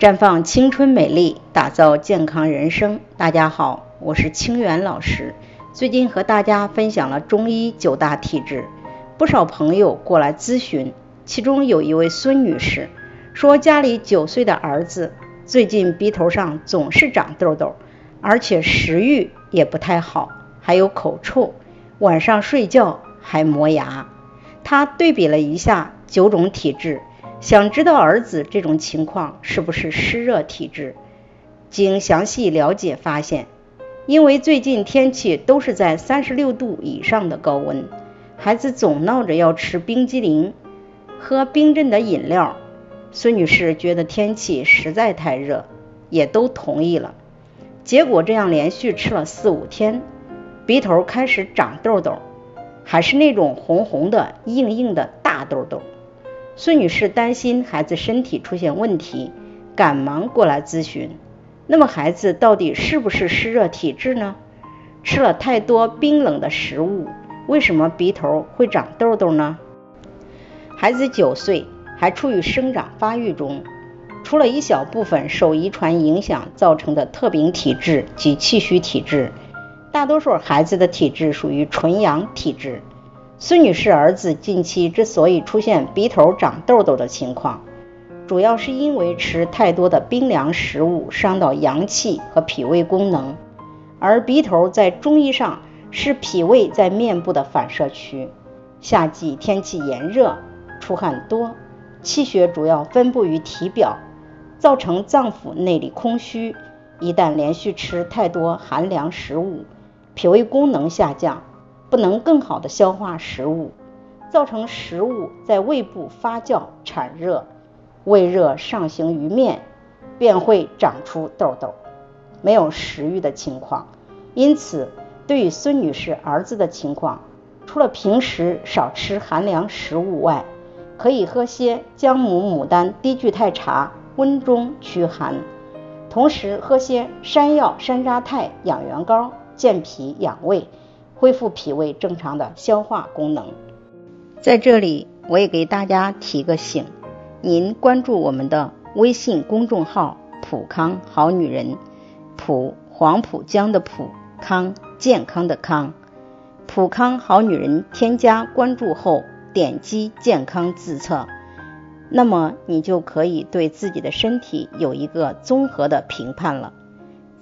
绽放青春美丽，打造健康人生。大家好，我是清源老师。最近和大家分享了中医九大体质，不少朋友过来咨询，其中有一位孙女士说，家里九岁的儿子最近鼻头上总是长痘痘，而且食欲也不太好，还有口臭，晚上睡觉还磨牙。她对比了一下九种体质。想知道儿子这种情况是不是湿热体质？经详细了解发现，因为最近天气都是在三十六度以上的高温，孩子总闹着要吃冰激凌、喝冰镇的饮料。孙女士觉得天气实在太热，也都同意了。结果这样连续吃了四五天，鼻头开始长痘痘，还是那种红红的、硬硬的大痘痘。孙女士担心孩子身体出现问题，赶忙过来咨询。那么孩子到底是不是湿热体质呢？吃了太多冰冷的食物，为什么鼻头会长痘痘呢？孩子九岁，还处于生长发育中，除了一小部分受遗传影响造成的特禀体质及气虚体质，大多数孩子的体质属于纯阳体质。孙女士儿子近期之所以出现鼻头长痘痘的情况，主要是因为吃太多的冰凉食物伤到阳气和脾胃功能。而鼻头在中医上是脾胃在面部的反射区。夏季天气炎热，出汗多，气血主要分布于体表，造成脏腑内里空虚。一旦连续吃太多寒凉食物，脾胃功能下降。不能更好的消化食物，造成食物在胃部发酵产热，胃热上行于面，便会长出痘痘，没有食欲的情况。因此，对于孙女士儿子的情况，除了平时少吃寒凉食物外，可以喝些姜母牡丹低聚肽茶，温中驱寒；同时喝些山药山楂肽养元膏，健脾养胃。恢复脾胃正常的消化功能。在这里，我也给大家提个醒：您关注我们的微信公众号“普康好女人”，普黄浦江的普康健康的康，普康好女人。添加关注后，点击健康自测，那么你就可以对自己的身体有一个综合的评判了。